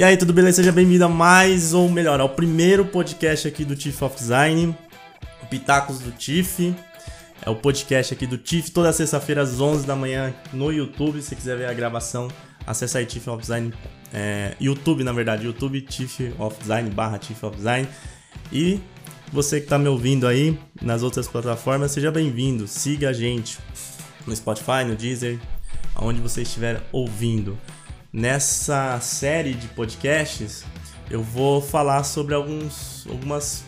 E aí, tudo beleza? Seja bem-vindo a mais, ou melhor, ao primeiro podcast aqui do Chief of Design, o Pitacos do Chief. É o podcast aqui do Chief, toda sexta-feira às 11 da manhã no YouTube. Se quiser ver a gravação, acessa aí Chief of Design, é, YouTube, na verdade, YouTube Chief of Design, barra Chief of Design. E você que está me ouvindo aí nas outras plataformas, seja bem-vindo. Siga a gente no Spotify, no Deezer, aonde você estiver ouvindo. Nessa série de podcasts, eu vou falar sobre alguns, algumas,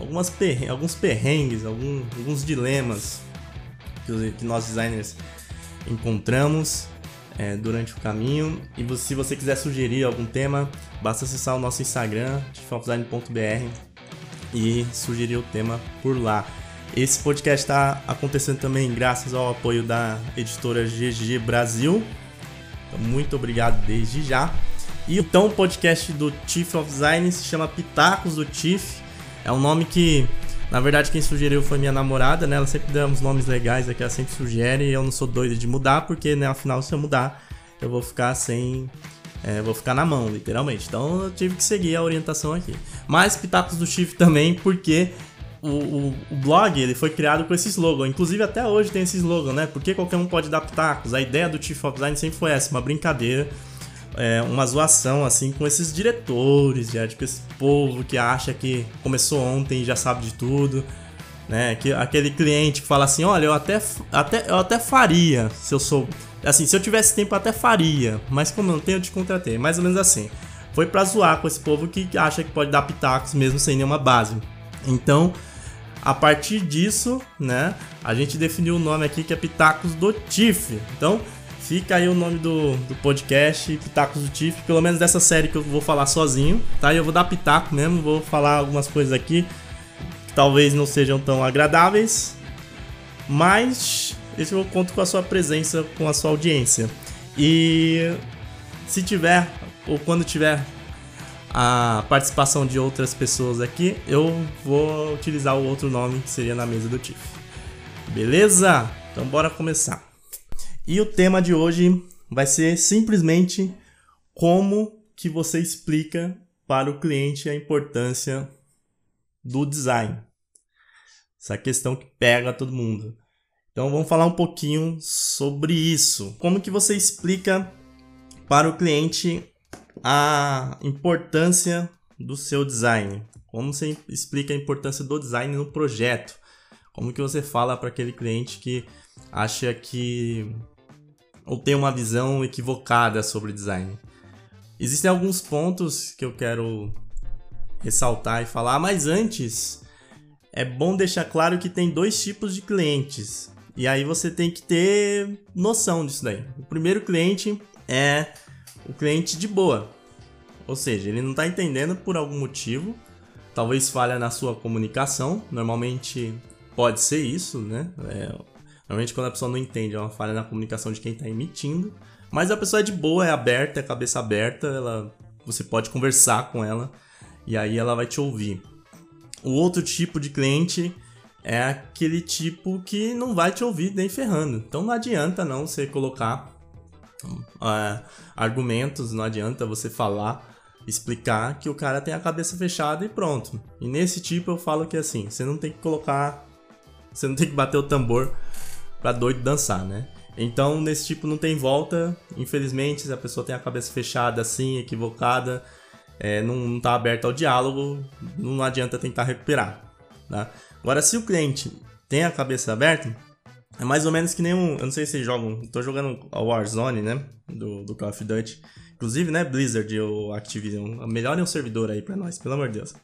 algumas alguns perrengues, algum, alguns dilemas que, que nós designers encontramos é, durante o caminho. E se você quiser sugerir algum tema, basta acessar o nosso Instagram, tifaldesign.br e sugerir o tema por lá. Esse podcast está acontecendo também graças ao apoio da editora GG Brasil. Então, muito obrigado desde já. E então o podcast do Chief of Design se chama Pitacos do Chief. É um nome que, na verdade, quem sugeriu foi minha namorada, né? Ela sempre dá uns nomes legais aqui, ela sempre sugere. E eu não sou doido de mudar, porque, né, afinal, se eu mudar, eu vou ficar sem. É, vou ficar na mão, literalmente. Então eu tive que seguir a orientação aqui. Mas Pitacos do Chief também, porque o, o, blog ele foi criado com esse slogan. Inclusive até hoje tem esse slogan, né? Porque qualquer um pode dar pitacos. A ideia do Chief of Design sempre foi essa, uma brincadeira, é, uma zoação assim com esses diretores, já, tipo esse povo que acha que começou ontem e já sabe de tudo. Né? Que, aquele cliente que fala assim, olha, eu até, até, eu até faria se eu sou. Assim, se eu tivesse tempo, eu até faria. Mas como eu não tenho, eu te contratei. Mais ou menos assim. Foi pra zoar com esse povo que acha que pode dar pitacos mesmo sem nenhuma base. Então, a partir disso, né, a gente definiu o nome aqui que é Pitacos do Tiff. Então, fica aí o nome do, do podcast, Pitacos do Tiff, pelo menos dessa série que eu vou falar sozinho, tá? Eu vou dar pitaco mesmo, vou falar algumas coisas aqui que talvez não sejam tão agradáveis, mas esse eu conto com a sua presença, com a sua audiência. E se tiver, ou quando tiver a participação de outras pessoas aqui, eu vou utilizar o outro nome que seria na mesa do Tiff. Beleza? Então bora começar. E o tema de hoje vai ser simplesmente como que você explica para o cliente a importância do design. Essa questão que pega todo mundo. Então vamos falar um pouquinho sobre isso. Como que você explica para o cliente a importância do seu design. Como você explica a importância do design no projeto? Como que você fala para aquele cliente que acha que ou tem uma visão equivocada sobre design? Existem alguns pontos que eu quero ressaltar e falar, mas antes é bom deixar claro que tem dois tipos de clientes. E aí você tem que ter noção disso daí. O primeiro cliente é o cliente de boa. Ou seja, ele não está entendendo por algum motivo, talvez falha na sua comunicação. Normalmente pode ser isso, né? É, normalmente quando a pessoa não entende, é uma falha na comunicação de quem está emitindo. Mas a pessoa é de boa, é aberta, é cabeça aberta, ela, você pode conversar com ela e aí ela vai te ouvir. O outro tipo de cliente é aquele tipo que não vai te ouvir nem ferrando. Então não adianta não você colocar uh, argumentos, não adianta você falar, explicar que o cara tem a cabeça fechada e pronto. E nesse tipo eu falo que assim, você não tem que colocar, você não tem que bater o tambor pra doido dançar, né? Então nesse tipo não tem volta, infelizmente, se a pessoa tem a cabeça fechada assim, equivocada, é, não, não tá aberta ao diálogo, não adianta tentar recuperar. Tá? Agora, se o cliente tem a cabeça aberta, é mais ou menos que nem um. Eu não sei se vocês jogam. Tô jogando a Warzone, né? Do, do Call of Duty. Inclusive, né? Blizzard ou Activision. Melhorem o servidor aí pra nós, pelo amor de Deus.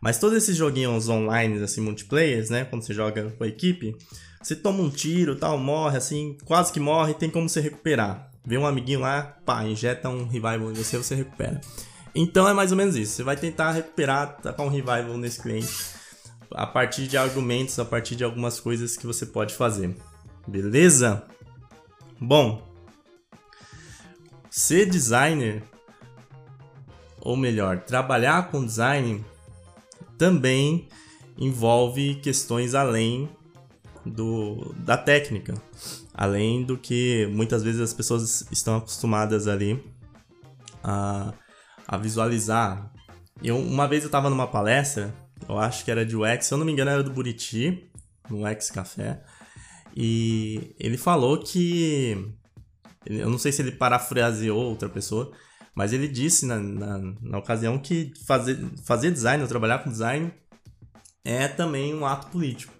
Mas todos esses joguinhos online, assim, multiplayers, né? Quando você joga com a equipe, você toma um tiro tal, morre, assim, quase que morre, tem como você recuperar. Vê um amiguinho lá, pá, injeta um revival em você, você recupera. Então é mais ou menos isso. Você vai tentar recuperar, tacar um revival nesse cliente a partir de argumentos, a partir de algumas coisas que você pode fazer. Beleza? Bom, ser designer, ou melhor, trabalhar com design também envolve questões além do, da técnica, além do que muitas vezes as pessoas estão acostumadas ali a a visualizar. Eu, uma vez eu tava numa palestra, eu acho que era de UX, se eu não me engano era do Buriti, no UX Café, e ele falou que. Eu não sei se ele parafraseou outra pessoa, mas ele disse na, na, na ocasião que fazer, fazer design, ou trabalhar com design, é também um ato político.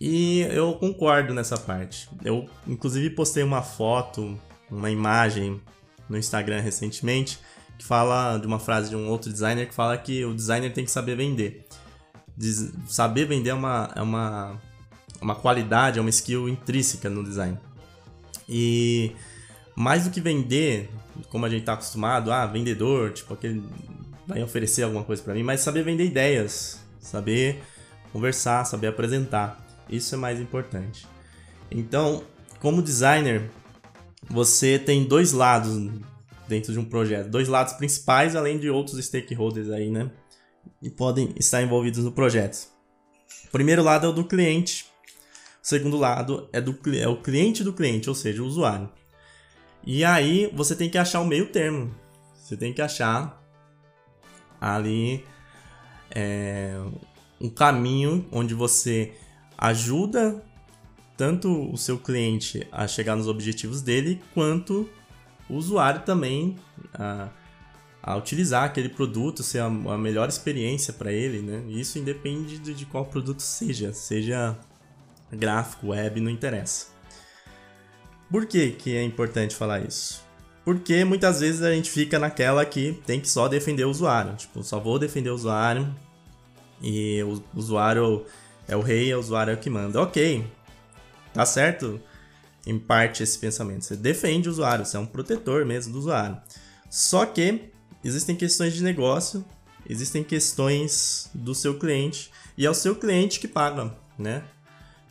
E eu concordo nessa parte. Eu, inclusive, postei uma foto, uma imagem no Instagram recentemente que fala de uma frase de um outro designer que fala que o designer tem que saber vender. Saber vender é uma, é uma, uma qualidade, é uma skill intrínseca no design. E mais do que vender, como a gente está acostumado, ah, vendedor, tipo aquele vai oferecer alguma coisa para mim, mas saber vender ideias, saber conversar, saber apresentar. Isso é mais importante. Então, como designer, você tem dois lados dentro de um projeto, dois lados principais, além de outros stakeholders aí, né? E podem estar envolvidos no projeto. O primeiro lado é o do cliente, o segundo lado é, do, é o cliente do cliente, ou seja, o usuário. E aí você tem que achar o meio termo. Você tem que achar ali é, um caminho onde você ajuda tanto o seu cliente a chegar nos objetivos dele, quanto o usuário também a, a utilizar aquele produto, ser a, a melhor experiência para ele, né? Isso independe de, de qual produto seja, seja gráfico, web, não interessa. Por que, que é importante falar isso? Porque muitas vezes a gente fica naquela que tem que só defender o usuário. Tipo, só vou defender o usuário e o usuário é o rei, é o usuário é o que manda. Ok, tá certo em parte esse pensamento. Você defende o usuário, você é um protetor mesmo do usuário. Só que existem questões de negócio, existem questões do seu cliente e é o seu cliente que paga, né?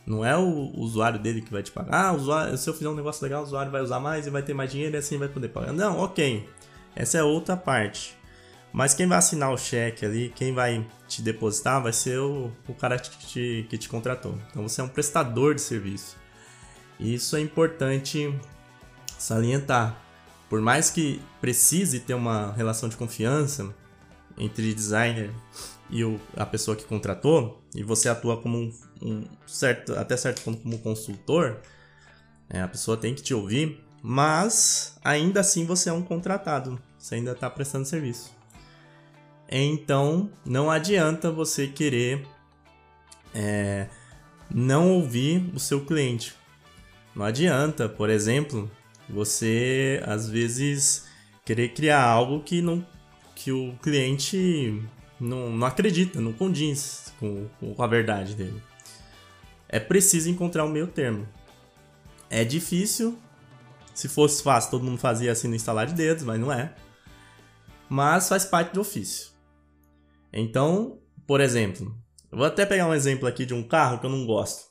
Não é o usuário dele que vai te pagar. Ah, usuário, se eu fizer um negócio legal, o usuário vai usar mais e vai ter mais dinheiro e assim vai poder pagar. Não, ok. Essa é outra parte. Mas quem vai assinar o cheque ali, quem vai te depositar, vai ser o, o cara que te, que te contratou. Então você é um prestador de serviço. Isso é importante salientar. Por mais que precise ter uma relação de confiança entre designer e o, a pessoa que contratou, e você atua como um, um certo, até certo ponto como consultor, é, a pessoa tem que te ouvir, mas ainda assim você é um contratado, você ainda está prestando serviço. Então não adianta você querer é, não ouvir o seu cliente. Não adianta, por exemplo, você às vezes querer criar algo que não que o cliente não, não acredita, não condiz com, com a verdade dele. É preciso encontrar um meio termo. É difícil. Se fosse fácil, todo mundo fazia assim no instalar de dedos, mas não é. Mas faz parte do ofício. Então, por exemplo, eu vou até pegar um exemplo aqui de um carro que eu não gosto.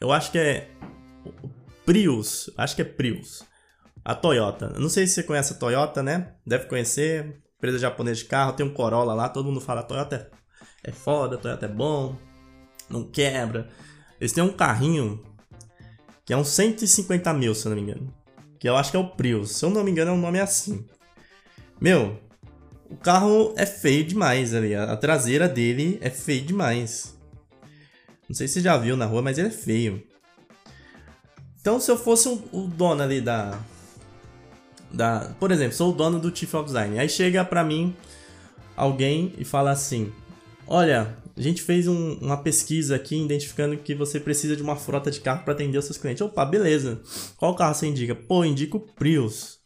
Eu acho que é Prius, acho que é Prius. A Toyota. Não sei se você conhece a Toyota, né? Deve conhecer empresa japonesa de carro, tem um Corolla lá, todo mundo fala Toyota é, é foda, Toyota é bom, não quebra. Eles têm um carrinho que é um 150 mil, se eu não me engano. Que eu acho que é o Prius. Se eu não me engano, é um nome assim. Meu, o carro é feio demais ali. A traseira dele é feio demais. Não sei se você já viu na rua, mas ele é feio. Então, se eu fosse o, dono ali da, da. Por exemplo, sou o dono do Chief of Design. Aí chega pra mim alguém e fala assim: Olha, a gente fez um, uma pesquisa aqui identificando que você precisa de uma frota de carro para atender os seus clientes. Opa, beleza. Qual carro você indica? Pô, indica o Prius.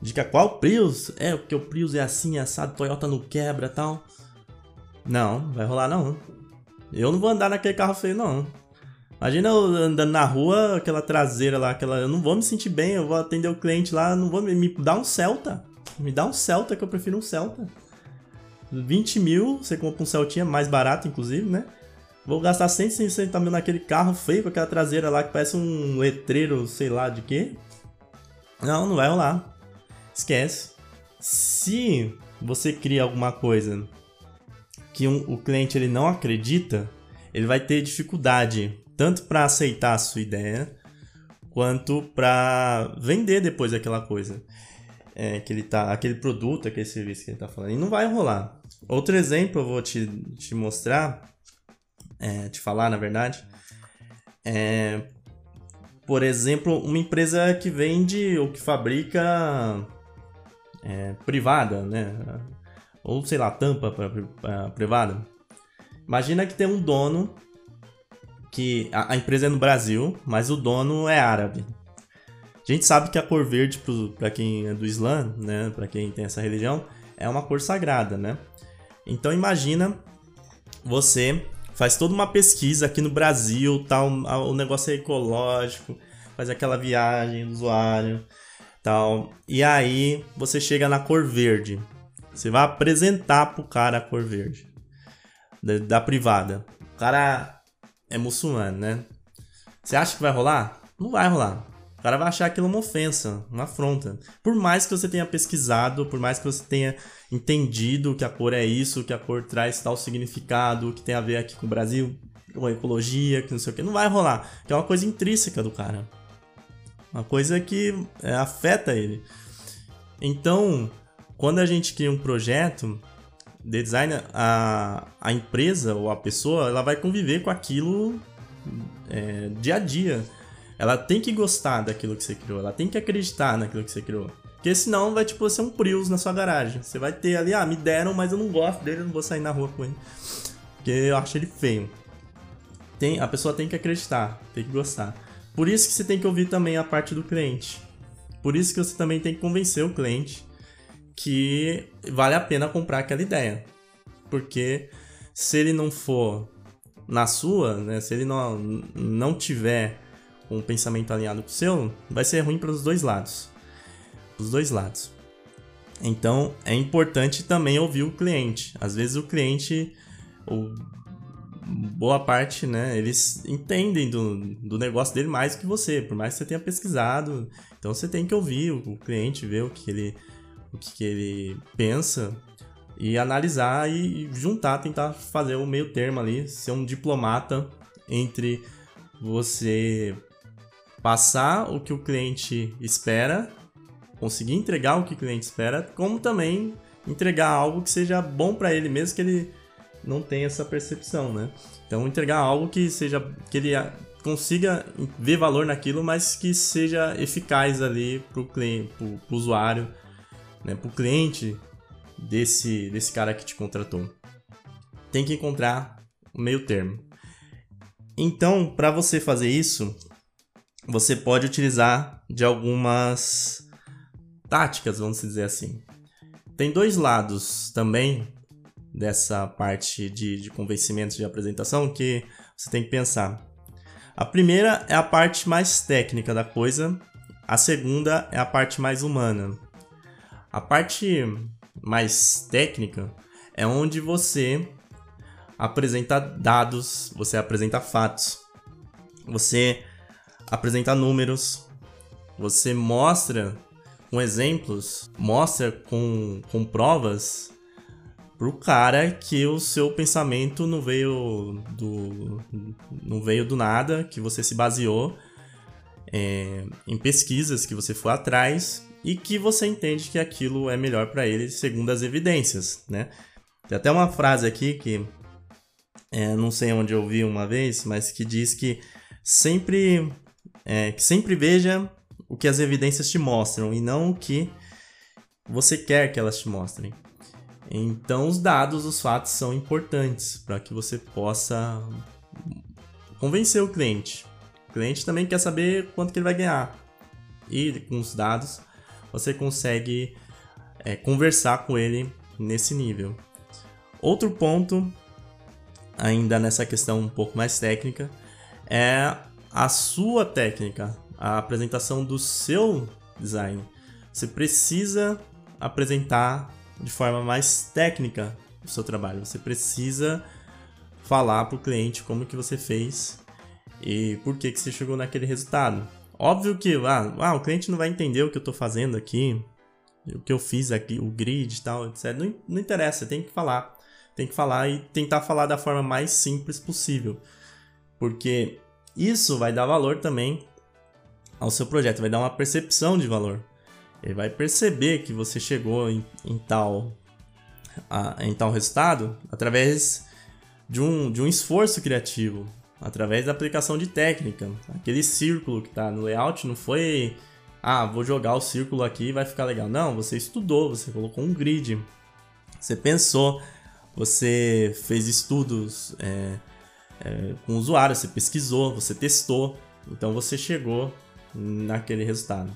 Indica qual Prius? É, porque o Prius é assim, assado, Toyota não quebra tal. Não, vai rolar não. Eu não vou andar naquele carro feio, não. Imagina eu andando na rua, aquela traseira lá, aquela. Eu não vou me sentir bem, eu vou atender o cliente lá, não vou me, me dar um Celta. Me dá um Celta, que eu prefiro um Celta. 20 mil, você compra um Celtinha mais barato, inclusive, né? Vou gastar 160 mil naquele carro feio com aquela traseira lá que parece um letreiro, sei lá de quê. Não, não vai rolar. Esquece. Se você cria alguma coisa que um, o cliente ele não acredita, ele vai ter dificuldade tanto para aceitar a sua ideia quanto para vender depois aquela coisa. é, que ele tá, aquele produto, aquele serviço que ele tá falando. E não vai rolar. Outro exemplo eu vou te, te mostrar, é, te falar na verdade, é, por exemplo, uma empresa que vende ou que fabrica é, privada, né? Ou sei lá, tampa para privada. Imagina que tem um dono que a, a, empresa é no Brasil, mas o dono é árabe. A gente sabe que a cor verde para quem é do Islã, né, para quem tem essa religião, é uma cor sagrada, né? Então imagina você faz toda uma pesquisa aqui no Brasil, tal, o negócio é ecológico, faz aquela viagem do usuário, tal. E aí você chega na cor verde. Você vai apresentar pro cara a cor verde da, da privada. O cara é muçulmano, né? Você acha que vai rolar? Não vai rolar. O cara vai achar aquilo uma ofensa, uma afronta. Por mais que você tenha pesquisado, por mais que você tenha entendido que a cor é isso, que a cor traz tal significado, que tem a ver aqui com o Brasil, com a ecologia, que não sei o que, não vai rolar. Que é uma coisa intrínseca do cara. Uma coisa que é, afeta ele. Então, quando a gente cria um projeto de design, a, a empresa ou a pessoa ela vai conviver com aquilo é, dia a dia. Ela tem que gostar daquilo que você criou, ela tem que acreditar naquilo que você criou. Porque senão vai tipo ser um Prius na sua garagem. Você vai ter ali, ah, me deram, mas eu não gosto dele, eu não vou sair na rua com ele. Porque eu acho ele feio. Tem, a pessoa tem que acreditar, tem que gostar. Por isso que você tem que ouvir também a parte do cliente. Por isso que você também tem que convencer o cliente que vale a pena comprar aquela ideia. Porque se ele não for na sua, né, se ele não, não tiver um pensamento alinhado com o seu, vai ser ruim para os dois lados. Os dois lados. Então é importante também ouvir o cliente. Às vezes o cliente, o boa parte, né, eles entendem do, do negócio dele mais que você, por mais que você tenha pesquisado. Então você tem que ouvir o, o cliente, ver o que ele, o que ele pensa e analisar e juntar, tentar fazer o meio termo ali, ser um diplomata entre você passar o que o cliente espera, conseguir entregar o que o cliente espera, como também entregar algo que seja bom para ele mesmo que ele não tem essa percepção, né? Então entregar algo que seja que ele consiga ver valor naquilo, mas que seja eficaz ali para o cliente, para o usuário, né? Para o cliente desse desse cara que te contratou. Tem que encontrar o meio termo. Então, para você fazer isso, você pode utilizar de algumas táticas, vamos dizer assim. Tem dois lados também dessa parte de, de convencimento de apresentação que você tem que pensar. A primeira é a parte mais técnica da coisa, a segunda é a parte mais humana. A parte mais técnica é onde você apresenta dados, você apresenta fatos, você apresenta números, você mostra com exemplos, mostra com, com provas pro cara que o seu pensamento não veio do não veio do nada, que você se baseou é, em pesquisas que você foi atrás e que você entende que aquilo é melhor para ele segundo as evidências, né? Tem até uma frase aqui que é, não sei onde eu vi uma vez, mas que diz que sempre é, que sempre veja o que as evidências te mostram e não o que você quer que elas te mostrem. Então, os dados, os fatos são importantes para que você possa convencer o cliente. O cliente também quer saber quanto que ele vai ganhar. E com os dados, você consegue é, conversar com ele nesse nível. Outro ponto, ainda nessa questão um pouco mais técnica, é a sua técnica, a apresentação do seu design. Você precisa apresentar de forma mais técnica o seu trabalho. Você precisa falar para o cliente como que você fez e por que, que você chegou naquele resultado. Óbvio que ah, ah, o cliente não vai entender o que eu estou fazendo aqui, o que eu fiz aqui, o grid e tal, etc. Não, não interessa, tem que falar. Tem que falar e tentar falar da forma mais simples possível. Porque isso vai dar valor também ao seu projeto, vai dar uma percepção de valor. Ele vai perceber que você chegou em, em tal, a, em tal resultado através de um, de um esforço criativo, através da aplicação de técnica. Aquele círculo que está no layout não foi, ah, vou jogar o círculo aqui e vai ficar legal. Não, você estudou, você colocou um grid, você pensou, você fez estudos é, é, com o usuário, você pesquisou, você testou, então você chegou naquele resultado.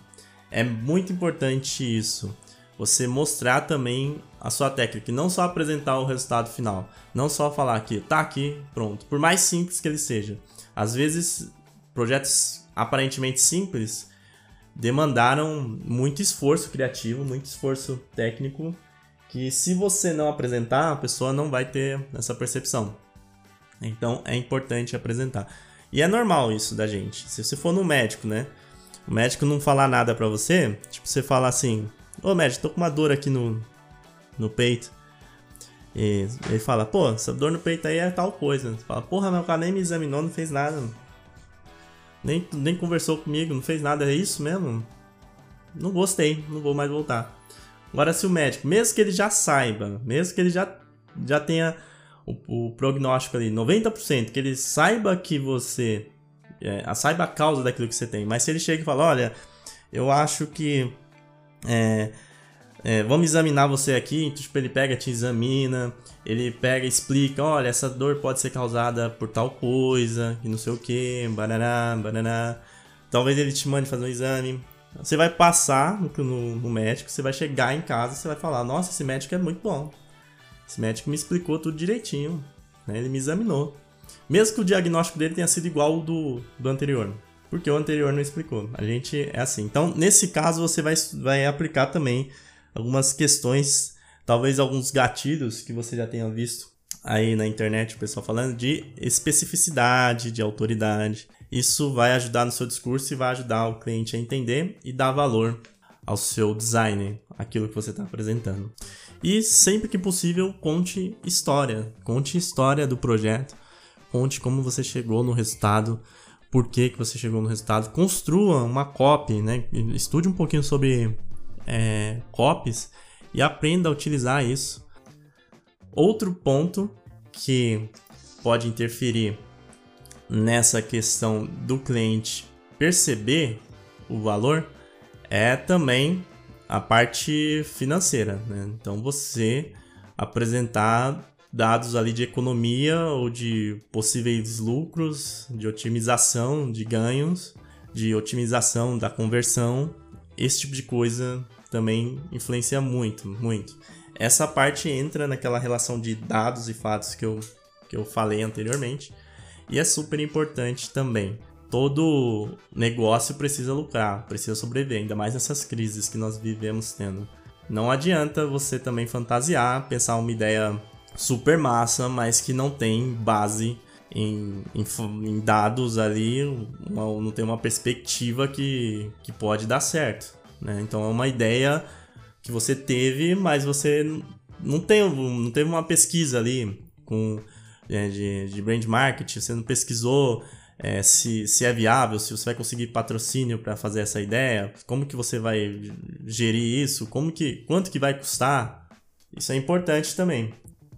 É muito importante isso. Você mostrar também a sua técnica, e não só apresentar o resultado final, não só falar que tá aqui, pronto. Por mais simples que ele seja. Às vezes, projetos aparentemente simples demandaram muito esforço criativo, muito esforço técnico, que se você não apresentar, a pessoa não vai ter essa percepção. Então é importante apresentar. E é normal isso da gente. Se você for no médico, né? O médico não falar nada pra você, tipo, você falar assim: Ô médico, tô com uma dor aqui no, no peito. E ele fala: Pô, essa dor no peito aí é tal coisa. Você fala: Porra, meu cara nem me examinou, não fez nada. Nem, nem conversou comigo, não fez nada, é isso mesmo? Não gostei, não vou mais voltar. Agora, se o médico, mesmo que ele já saiba, mesmo que ele já, já tenha o, o prognóstico ali, 90%, que ele saiba que você. É, saiba a causa daquilo que você tem, mas se ele chega e fala: Olha, eu acho que. É, é, vamos examinar você aqui. Tipo, ele pega, te examina, ele pega explica: olha, essa dor pode ser causada por tal coisa, e não sei o que, baraná, baraná. Talvez ele te mande fazer um exame. Você vai passar no, no, no médico, você vai chegar em casa você vai falar: nossa, esse médico é muito bom. Esse médico me explicou tudo direitinho, né? ele me examinou. Mesmo que o diagnóstico dele tenha sido igual ao do, do anterior, porque o anterior não explicou. A gente é assim. Então, nesse caso, você vai, vai aplicar também algumas questões, talvez alguns gatilhos que você já tenha visto aí na internet, o pessoal falando de especificidade, de autoridade. Isso vai ajudar no seu discurso e vai ajudar o cliente a entender e dar valor ao seu design, aquilo que você está apresentando. E sempre que possível, conte história. Conte história do projeto. Conte como você chegou no resultado. Por que, que você chegou no resultado. Construa uma copy, né? Estude um pouquinho sobre é, copies e aprenda a utilizar isso. Outro ponto que pode interferir nessa questão do cliente perceber o valor é também a parte financeira. Né? Então você apresentar dados ali de economia ou de possíveis lucros, de otimização de ganhos, de otimização da conversão, esse tipo de coisa também influencia muito, muito. Essa parte entra naquela relação de dados e fatos que eu, que eu falei anteriormente e é super importante também todo negócio precisa lucrar, precisa sobreviver, ainda mais nessas crises que nós vivemos tendo. Não adianta você também fantasiar, pensar uma ideia super massa, mas que não tem base em, em, em dados ali, uma, não tem uma perspectiva que, que pode dar certo. Né? Então é uma ideia que você teve, mas você não, tem, não teve uma pesquisa ali com, é, de, de brand marketing, você não pesquisou é, se, se é viável, se você vai conseguir patrocínio para fazer essa ideia, como que você vai gerir isso, como que, quanto que vai custar. Isso é importante também.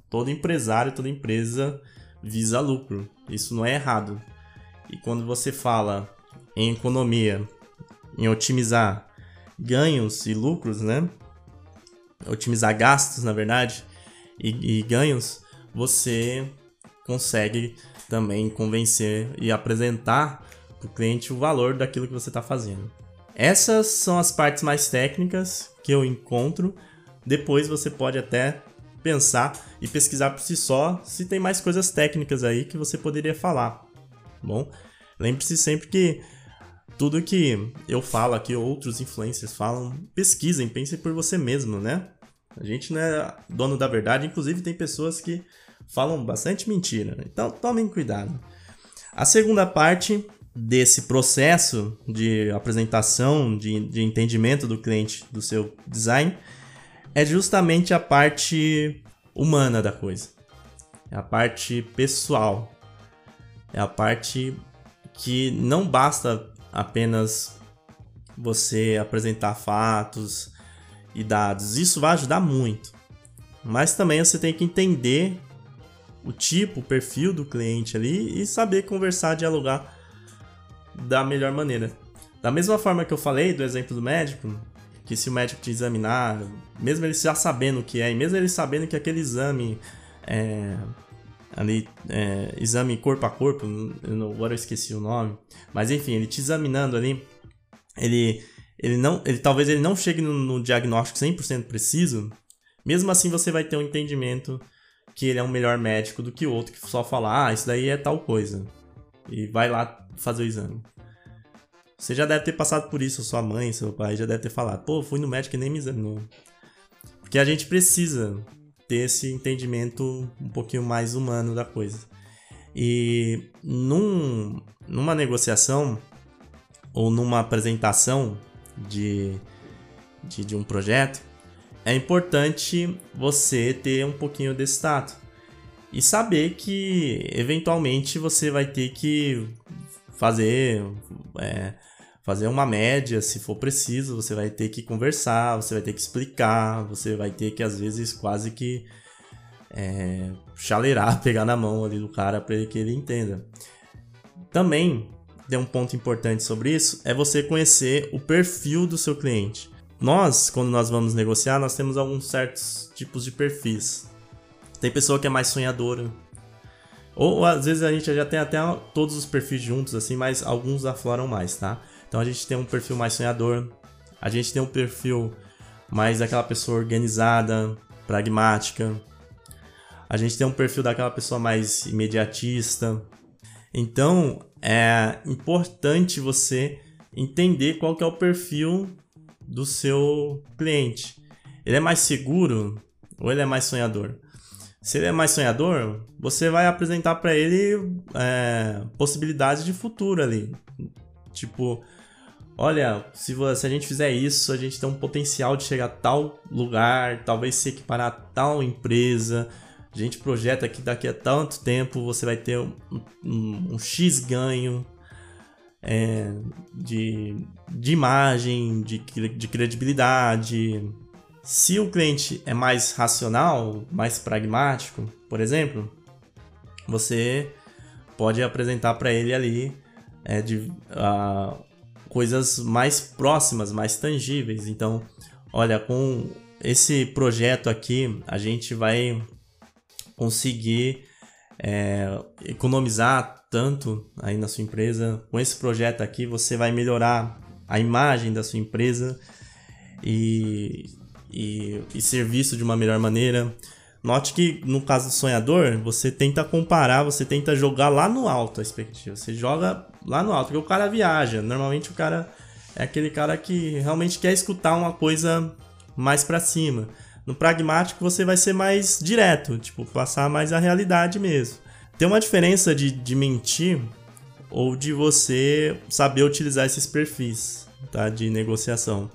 Todo empresário, toda empresa visa lucro. Isso não é errado. E quando você fala em economia, em otimizar ganhos e lucros, né? Otimizar gastos, na verdade, e, e ganhos, você consegue também convencer e apresentar para o cliente o valor daquilo que você está fazendo. Essas são as partes mais técnicas que eu encontro. Depois você pode até pensar e pesquisar por si só se tem mais coisas técnicas aí que você poderia falar. Tá bom, lembre-se sempre que tudo que eu falo aqui, outros influencers falam, pesquisem, pensem por você mesmo, né? A gente não é dono da verdade, inclusive tem pessoas que falam bastante mentira. Então tomem cuidado. A segunda parte desse processo de apresentação, de, de entendimento do cliente do seu design, é justamente a parte humana da coisa. É a parte pessoal. É a parte que não basta apenas você apresentar fatos e dados. Isso vai ajudar muito. Mas também você tem que entender o tipo, o perfil do cliente ali e saber conversar, dialogar da melhor maneira. Da mesma forma que eu falei do exemplo do médico, que se o médico te examinar, mesmo ele já sabendo o que é, e mesmo ele sabendo que aquele exame é, ali, é, exame corpo a corpo, não, agora eu esqueci o nome, mas enfim, ele te examinando ali, ele, ele não, ele talvez ele não chegue no, no diagnóstico 100% preciso, mesmo assim você vai ter um entendimento que ele é um melhor médico do que o outro que só fala, ah, isso daí é tal coisa, e vai lá fazer o exame. Você já deve ter passado por isso, sua mãe, seu pai já deve ter falado, pô, fui no médico e nem me examinou. Porque a gente precisa ter esse entendimento um pouquinho mais humano da coisa. E num, numa negociação ou numa apresentação de, de, de um projeto, é importante você ter um pouquinho desse tato e saber que eventualmente você vai ter que fazer é, fazer uma média se for preciso você vai ter que conversar você vai ter que explicar você vai ter que às vezes quase que é, chaleirar pegar na mão ali do cara para que ele entenda também tem um ponto importante sobre isso é você conhecer o perfil do seu cliente nós, quando nós vamos negociar, nós temos alguns certos tipos de perfis. Tem pessoa que é mais sonhadora. Ou, às vezes a gente já tem até todos os perfis juntos, assim, mas alguns afloram mais, tá? Então a gente tem um perfil mais sonhador, a gente tem um perfil mais daquela pessoa organizada, pragmática. A gente tem um perfil daquela pessoa mais imediatista. Então é importante você entender qual que é o perfil do seu cliente. Ele é mais seguro ou ele é mais sonhador? Se ele é mais sonhador, você vai apresentar para ele é, possibilidades de futuro ali. Tipo, olha, se, se a gente fizer isso, a gente tem um potencial de chegar a tal lugar, talvez se equiparar a tal empresa. A gente projeta que daqui a tanto tempo você vai ter um, um, um X ganho é, de, de imagem, de, de credibilidade. Se o cliente é mais racional, mais pragmático, por exemplo, você pode apresentar para ele ali é, de, uh, coisas mais próximas, mais tangíveis. Então, olha, com esse projeto aqui, a gente vai conseguir é, economizar tanto aí na sua empresa. Com esse projeto aqui, você vai melhorar a imagem da sua empresa e, e, e ser visto de uma melhor maneira. Note que no caso do sonhador, você tenta comparar, você tenta jogar lá no alto a expectativa. Você joga lá no alto, porque o cara viaja. Normalmente o cara é aquele cara que realmente quer escutar uma coisa mais para cima. No pragmático você vai ser mais direto, tipo, passar mais a realidade mesmo. Tem uma diferença de, de mentir ou de você saber utilizar esses perfis tá, de negociação.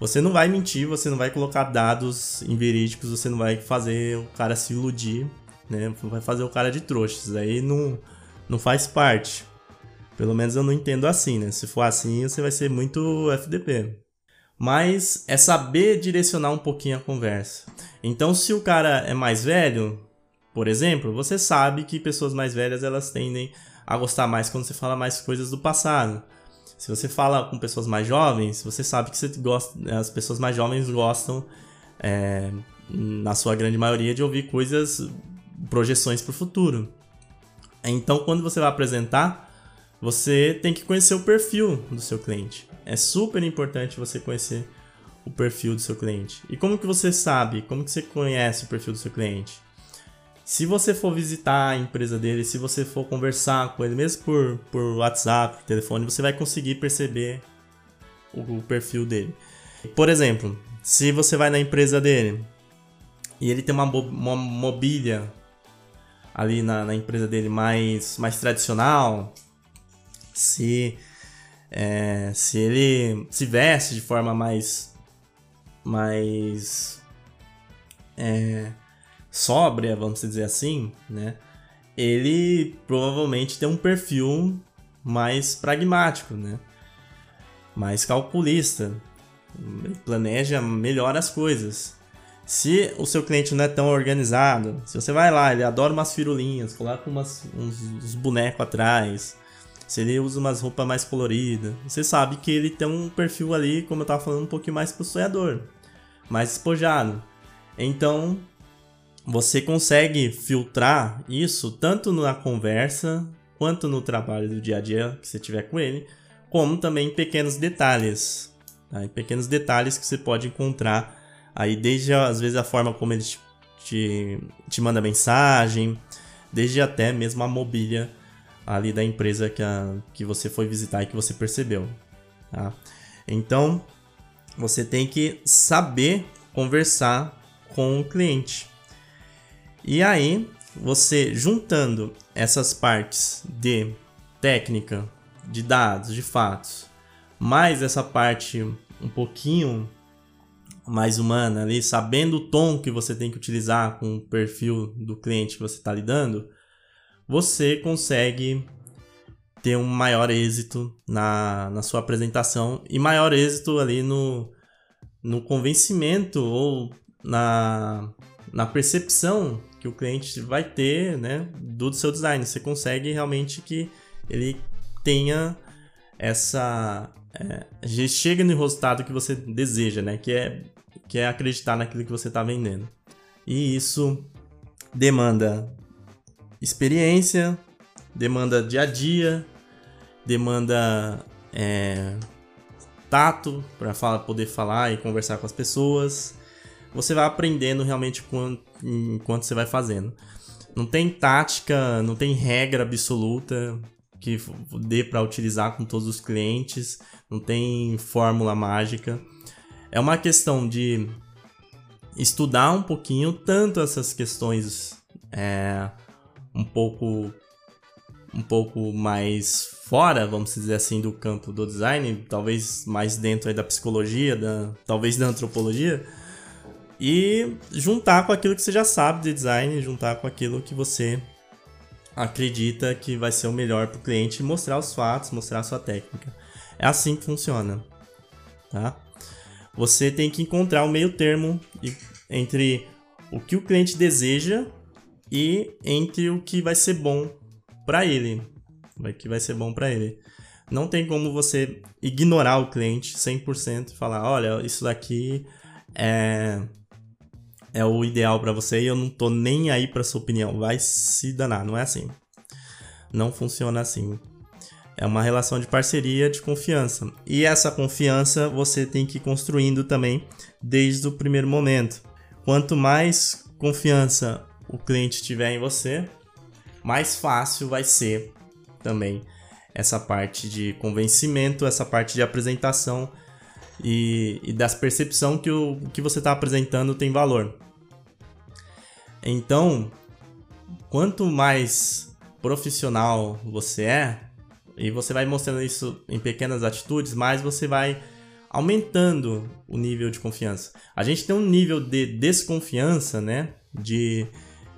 Você não vai mentir, você não vai colocar dados inverídicos, você não vai fazer o cara se iludir, né? Vai fazer o cara de trouxa. Isso aí não, não faz parte. Pelo menos eu não entendo assim, né? Se for assim, você vai ser muito FDP. Mas é saber direcionar um pouquinho a conversa. Então, se o cara é mais velho, por exemplo, você sabe que pessoas mais velhas elas tendem a gostar mais quando você fala mais coisas do passado. Se você fala com pessoas mais jovens, você sabe que você gosta, as pessoas mais jovens gostam, é, na sua grande maioria, de ouvir coisas, projeções para o futuro. Então, quando você vai apresentar, você tem que conhecer o perfil do seu cliente. É super importante você conhecer o perfil do seu cliente. E como que você sabe? Como que você conhece o perfil do seu cliente? Se você for visitar a empresa dele, se você for conversar com ele, mesmo por, por WhatsApp, telefone, você vai conseguir perceber o, o perfil dele. Por exemplo, se você vai na empresa dele e ele tem uma, uma mobília ali na, na, empresa dele mais, mais tradicional, se, é, se ele se veste de forma mais mais é, sóbria, vamos dizer assim, né? Ele provavelmente tem um perfil mais pragmático, né? mais calculista, planeja melhor as coisas. Se o seu cliente não é tão organizado, se você vai lá, ele adora umas firulinhas, coloca umas, uns, uns bonecos atrás, se ele usa umas roupas mais coloridas, você sabe que ele tem um perfil ali, como eu tava falando, um pouquinho mais pro sonhador, mais espojado. Então, você consegue filtrar isso tanto na conversa quanto no trabalho do dia a dia que você tiver com ele, como também em pequenos detalhes. Tá? Em pequenos detalhes que você pode encontrar aí, desde às vezes a forma como ele te, te, te manda mensagem, desde até mesmo a mobília ali da empresa que, a, que você foi visitar e que você percebeu. Tá? Então, você tem que saber conversar com o cliente. E aí, você juntando essas partes de técnica, de dados, de fatos, mais essa parte um pouquinho mais humana ali, sabendo o tom que você tem que utilizar com o perfil do cliente que você está lidando, você consegue ter um maior êxito na, na sua apresentação e maior êxito ali no, no convencimento ou na, na percepção que o cliente vai ter, né, do seu design. Você consegue realmente que ele tenha essa é, chega no resultado que você deseja, né, que é que é acreditar naquilo que você está vendendo. E isso demanda experiência, demanda dia a dia, demanda é, tato para poder falar e conversar com as pessoas. Você vai aprendendo realmente quando enquanto você vai fazendo. Não tem tática, não tem regra absoluta que dê para utilizar com todos os clientes, não tem fórmula mágica. É uma questão de estudar um pouquinho tanto essas questões é, um pouco um pouco mais fora, vamos dizer assim, do campo do design, talvez mais dentro da psicologia, da, talvez da antropologia, e juntar com aquilo que você já sabe de design, juntar com aquilo que você acredita que vai ser o melhor para o cliente, mostrar os fatos, mostrar a sua técnica. É assim que funciona, tá? Você tem que encontrar o meio termo entre o que o cliente deseja e entre o que vai ser bom para ele, o que vai ser bom para ele. Não tem como você ignorar o cliente 100% e falar, olha, isso daqui é é o ideal para você e eu não tô nem aí para sua opinião. Vai se danar, não é assim. Não funciona assim. É uma relação de parceria, de confiança. E essa confiança você tem que ir construindo também desde o primeiro momento. Quanto mais confiança o cliente tiver em você, mais fácil vai ser também essa parte de convencimento, essa parte de apresentação e, e das percepção que o que você está apresentando tem valor. Então, quanto mais profissional você é, e você vai mostrando isso em pequenas atitudes, mais você vai aumentando o nível de confiança. A gente tem um nível de desconfiança, né? De,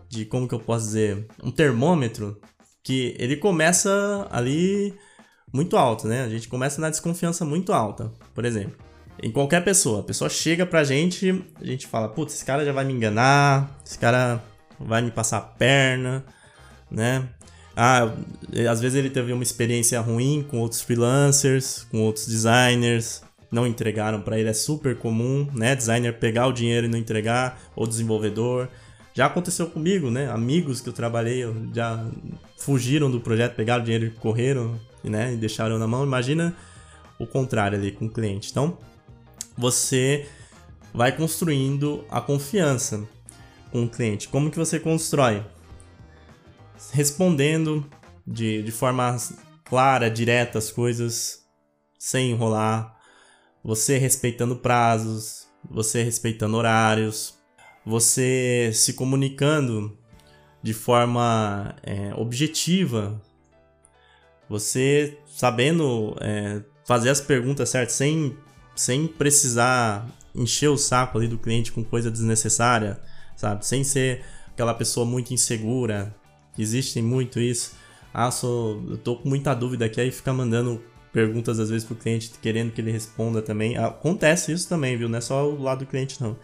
de como que eu posso dizer, um termômetro que ele começa ali muito alto, né? A gente começa na desconfiança muito alta, por exemplo. Em qualquer pessoa, a pessoa chega pra gente, a gente fala, putz, esse cara já vai me enganar, esse cara vai me passar a perna, né? Ah, às vezes ele teve uma experiência ruim com outros freelancers, com outros designers, não entregaram para ele, é super comum, né? Designer pegar o dinheiro e não entregar, ou desenvolvedor. Já aconteceu comigo, né? Amigos que eu trabalhei já fugiram do projeto, pegaram o dinheiro e correram, né? E deixaram na mão. Imagina o contrário ali com o cliente. Então, você vai construindo a confiança com o cliente. Como que você constrói? Respondendo de, de forma clara, direta as coisas, sem enrolar. Você respeitando prazos, você respeitando horários, você se comunicando de forma é, objetiva, você sabendo é, fazer as perguntas certas sem sem precisar encher o saco ali do cliente com coisa desnecessária, sabe? Sem ser aquela pessoa muito insegura. Existe muito isso. Ah, sou, eu tô com muita dúvida aqui, aí fica mandando perguntas às vezes pro cliente querendo que ele responda também. Acontece isso também, viu? Não é só o lado do cliente, não.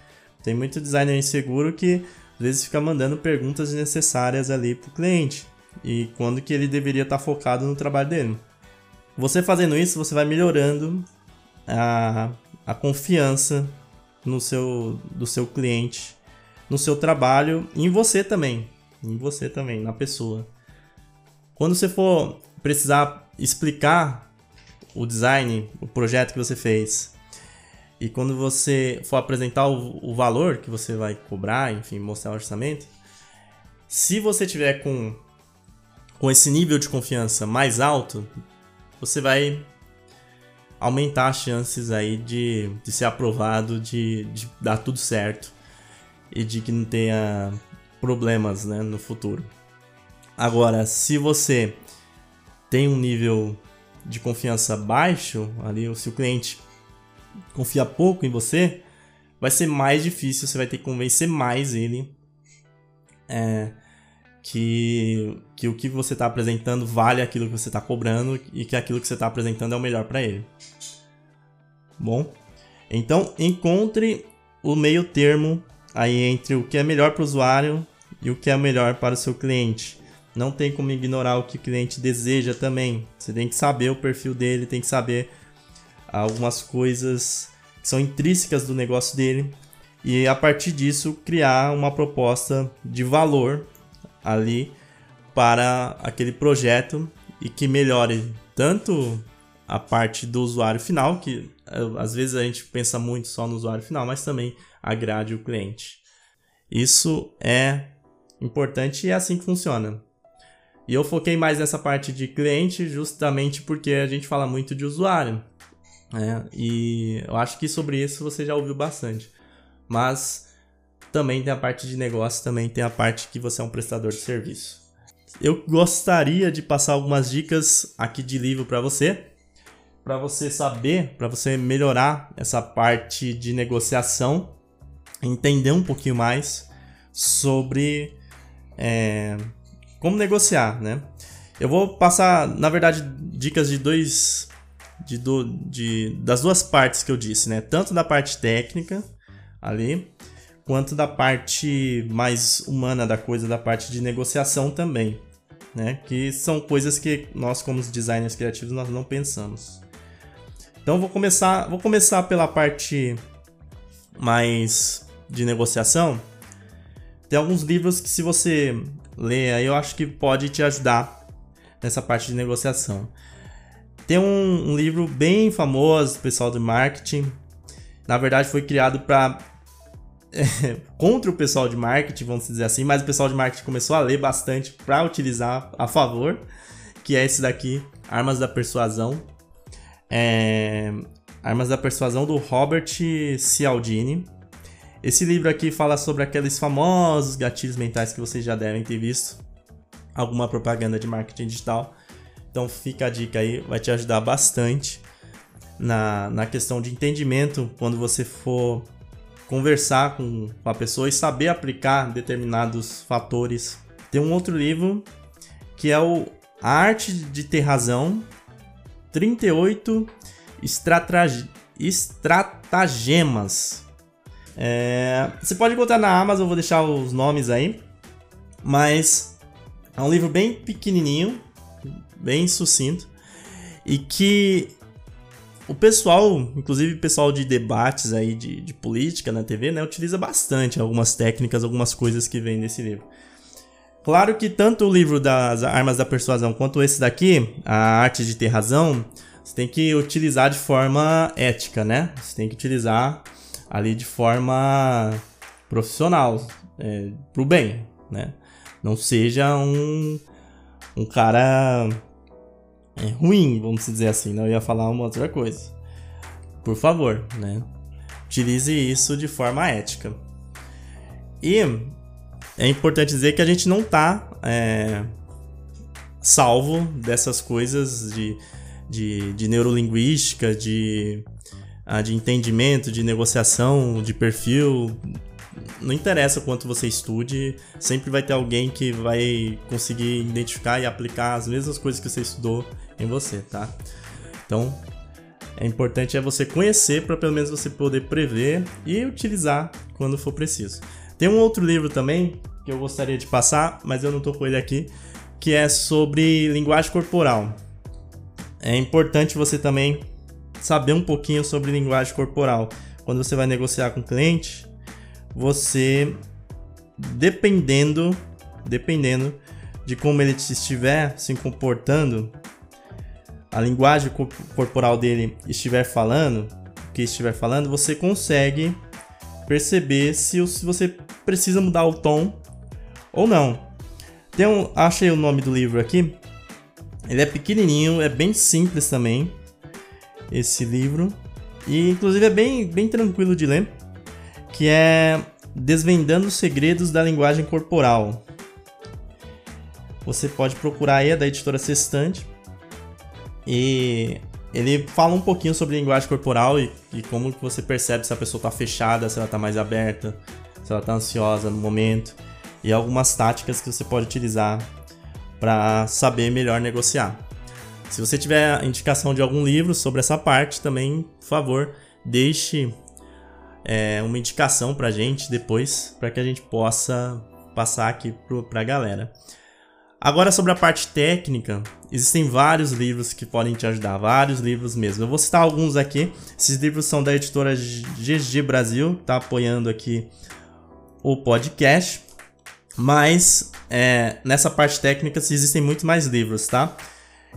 Tem muito designer inseguro que às vezes fica mandando perguntas desnecessárias ali pro cliente. E quando que ele deveria estar tá focado no trabalho dele. Você fazendo isso, você vai melhorando a, a confiança no seu, do seu cliente, no seu trabalho em você também. Em você também, na pessoa. Quando você for precisar explicar o design, o projeto que você fez, e quando você for apresentar o, o valor que você vai cobrar, enfim, mostrar o orçamento, se você tiver com, com esse nível de confiança mais alto, você vai aumentar as chances aí de, de ser aprovado, de, de dar tudo certo e de que não tenha problemas né, no futuro. Agora, se você tem um nível de confiança baixo, ali, se o cliente confia pouco em você, vai ser mais difícil, você vai ter que convencer mais ele é, que, que o que você está apresentando vale aquilo que você está cobrando e que aquilo que você está apresentando é o melhor para ele. Bom, então encontre o meio termo aí entre o que é melhor para o usuário e o que é melhor para o seu cliente. Não tem como ignorar o que o cliente deseja também. Você tem que saber o perfil dele, tem que saber algumas coisas que são intrínsecas do negócio dele e a partir disso criar uma proposta de valor ali para aquele projeto e que melhore tanto a parte do usuário final, que eh, às vezes a gente pensa muito só no usuário final, mas também agrade o cliente. Isso é importante e é assim que funciona. E eu foquei mais nessa parte de cliente justamente porque a gente fala muito de usuário. Né? E eu acho que sobre isso você já ouviu bastante. Mas também tem a parte de negócio, também tem a parte que você é um prestador de serviço. Eu gostaria de passar algumas dicas aqui de livro para você, para você saber, para você melhorar essa parte de negociação, entender um pouquinho mais sobre é, como negociar, né? Eu vou passar, na verdade, dicas de dois. De, do, de, das duas partes que eu disse, né? Tanto da parte técnica ali, quanto da parte mais humana da coisa, da parte de negociação também, né? Que são coisas que nós, como designers criativos, nós não pensamos. Então vou começar, vou começar pela parte mais de negociação. Tem alguns livros que se você ler aí, eu acho que pode te ajudar nessa parte de negociação. Tem um, um livro bem famoso pessoal do marketing. Na verdade, foi criado para contra o pessoal de marketing, vamos dizer assim, mas o pessoal de marketing começou a ler bastante para utilizar a favor, que é esse daqui, Armas da Persuasão. É, Armas da Persuasão do Robert Cialdini. Esse livro aqui fala sobre aqueles famosos gatilhos mentais que vocês já devem ter visto. Alguma propaganda de marketing digital. Então fica a dica aí, vai te ajudar bastante na, na questão de entendimento quando você for conversar com a pessoa e saber aplicar determinados fatores. Tem um outro livro que é o A Arte de Ter Razão 38 Estratagemas é, você pode encontrar na Amazon, vou deixar os nomes aí. Mas é um livro bem pequenininho, bem sucinto. E que o pessoal, inclusive pessoal de debates aí de, de política na TV, né, utiliza bastante algumas técnicas, algumas coisas que vêm nesse livro. Claro que tanto o livro das Armas da Persuasão quanto esse daqui, A Arte de Ter Razão, você tem que utilizar de forma ética, né? Você tem que utilizar ali de forma profissional, é, pro bem, né? Não seja um, um cara é, ruim, vamos dizer assim, não ia falar uma outra coisa. Por favor, né? Utilize isso de forma ética. E é importante dizer que a gente não tá é, salvo dessas coisas de, de, de neurolinguística, de de entendimento, de negociação, de perfil. Não interessa o quanto você estude, sempre vai ter alguém que vai conseguir identificar e aplicar as mesmas coisas que você estudou em você, tá? Então, é importante é você conhecer para pelo menos você poder prever e utilizar quando for preciso. Tem um outro livro também que eu gostaria de passar, mas eu não tô com ele aqui, que é sobre linguagem corporal. É importante você também saber um pouquinho sobre linguagem corporal. Quando você vai negociar com o cliente, você dependendo dependendo de como ele estiver se comportando, a linguagem corporal dele estiver falando, o que estiver falando, você consegue perceber se, se você precisa mudar o tom ou não. Tem um, achei o nome do livro aqui. Ele é pequenininho, é bem simples também. Esse livro. E inclusive é bem, bem tranquilo de ler. Que é Desvendando os Segredos da Linguagem Corporal. Você pode procurar aí, é da editora Sextante. E ele fala um pouquinho sobre linguagem corporal e, e como que você percebe se a pessoa está fechada, se ela está mais aberta, se ela está ansiosa no momento. E algumas táticas que você pode utilizar para saber melhor negociar. Se você tiver indicação de algum livro sobre essa parte, também, por favor, deixe é, uma indicação para gente depois, para que a gente possa passar aqui para a galera. Agora sobre a parte técnica, existem vários livros que podem te ajudar, vários livros mesmo. Eu vou citar alguns aqui. Esses livros são da editora GG Brasil, tá apoiando aqui o podcast. Mas é, nessa parte técnica existem muito mais livros, tá?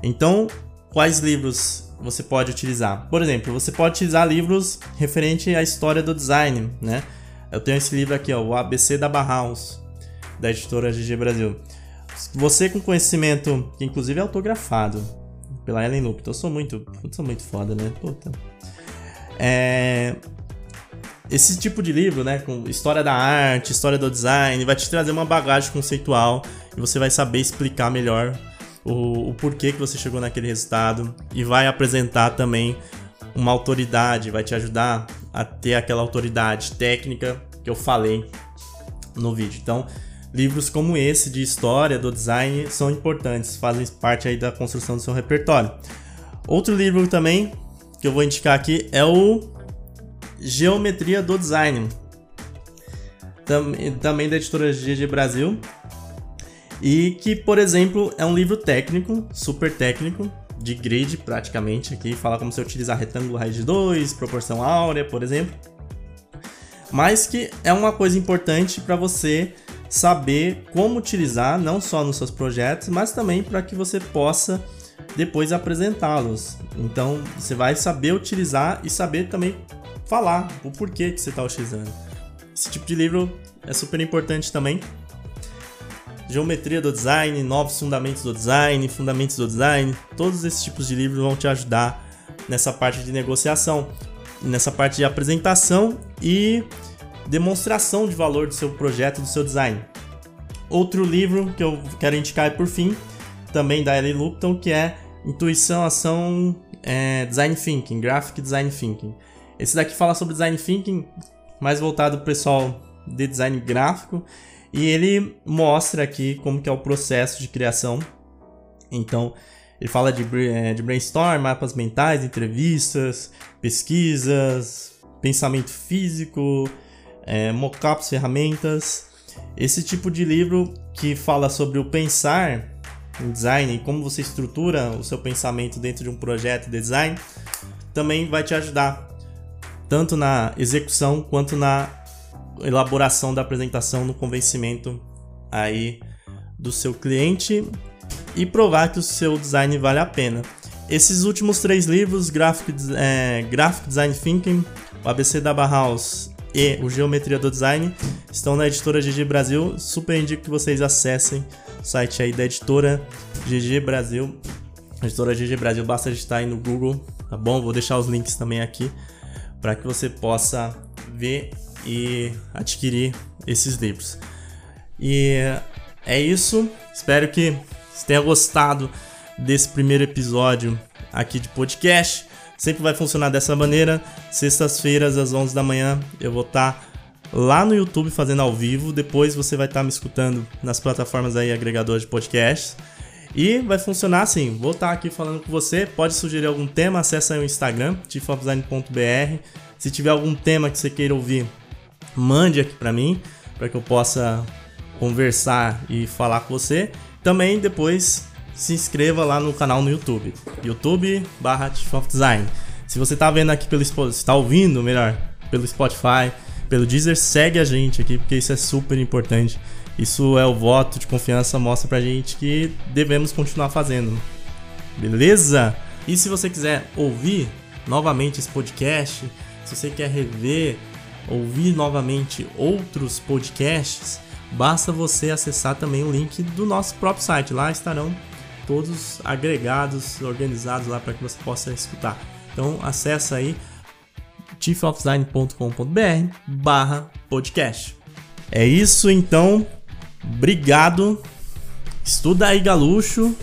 Então, quais livros você pode utilizar? Por exemplo, você pode utilizar livros referente à história do design, né? Eu tenho esse livro aqui, ó, o ABC da Bauhaus, da editora GG Brasil. Você com conhecimento, que inclusive é autografado pela Ellen Lupton. Eu sou muito, eu sou muito foda, né? Puta. É, esse tipo de livro, né, com história da arte, história do design, vai te trazer uma bagagem conceitual e você vai saber explicar melhor o, o porquê que você chegou naquele resultado e vai apresentar também uma autoridade, vai te ajudar a ter aquela autoridade técnica que eu falei no vídeo. Então, livros como esse de história do design são importantes, fazem parte aí da construção do seu repertório. Outro livro também que eu vou indicar aqui é o Geometria do Design, também da editora GG Brasil, e que, por exemplo, é um livro técnico, super técnico, de grid praticamente aqui, fala como você utilizar retângulo raiz de 2, proporção áurea, por exemplo. Mas que é uma coisa importante para você saber como utilizar, não só nos seus projetos, mas também para que você possa depois apresentá-los. Então você vai saber utilizar e saber também falar o porquê que você está utilizando. Esse tipo de livro é super importante também. Geometria do design, novos fundamentos do design, fundamentos do design, todos esses tipos de livros vão te ajudar nessa parte de negociação, nessa parte de apresentação e demonstração de valor do seu projeto, do seu design. Outro livro que eu quero indicar por fim, também da Ellie Lupton, que é Intuição, Ação, é, Design Thinking, Graphic Design Thinking. Esse daqui fala sobre Design Thinking, mais voltado para o pessoal de design gráfico, e ele mostra aqui como que é o processo de criação. Então, ele fala de, é, de brainstorm, mapas mentais, entrevistas, pesquisas, pensamento físico, é, mockups, ferramentas. Esse tipo de livro que fala sobre o pensar em design e como você estrutura o seu pensamento dentro de um projeto de design também vai te ajudar tanto na execução quanto na elaboração da apresentação, no convencimento aí do seu cliente e provar que o seu design vale a pena. Esses últimos três livros, Graphic, é, Graphic Design Thinking, o ABC da Bauhaus e o Geometria do Design estão na editora GG Brasil. Super indico que vocês acessem o site aí da editora GG Brasil. Editora GG Brasil, basta digitar aí no Google, tá bom? Vou deixar os links também aqui para que você possa ver e adquirir esses livros. E é isso. Espero que você tenha gostado desse primeiro episódio aqui de podcast. Sempre vai funcionar dessa maneira. Sextas-feiras, às 11 da manhã, eu vou estar tá lá no YouTube fazendo ao vivo. Depois você vai estar tá me escutando nas plataformas aí agregadoras de podcasts. E vai funcionar assim, vou estar aqui falando com você, pode sugerir algum tema, acessa aí o Instagram, chiefofdesign.br. Se tiver algum tema que você queira ouvir, mande aqui para mim, para que eu possa conversar e falar com você. Também depois se inscreva lá no canal no YouTube, YouTube barra Design. Se você tá vendo aqui pelo está ouvindo, melhor, pelo Spotify, pelo Deezer, segue a gente aqui, porque isso é super importante. Isso é o voto de confiança, mostra pra gente que devemos continuar fazendo. Beleza? E se você quiser ouvir novamente esse podcast, se você quer rever, ouvir novamente outros podcasts, basta você acessar também o link do nosso próprio site. Lá estarão todos agregados, organizados lá para que você possa escutar. Então acessa aí chiefofdesign.com.br barra podcast. É isso então, obrigado, estuda aí galuxo,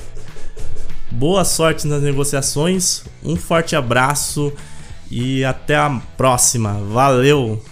boa sorte nas negociações, um forte abraço e até a próxima, valeu!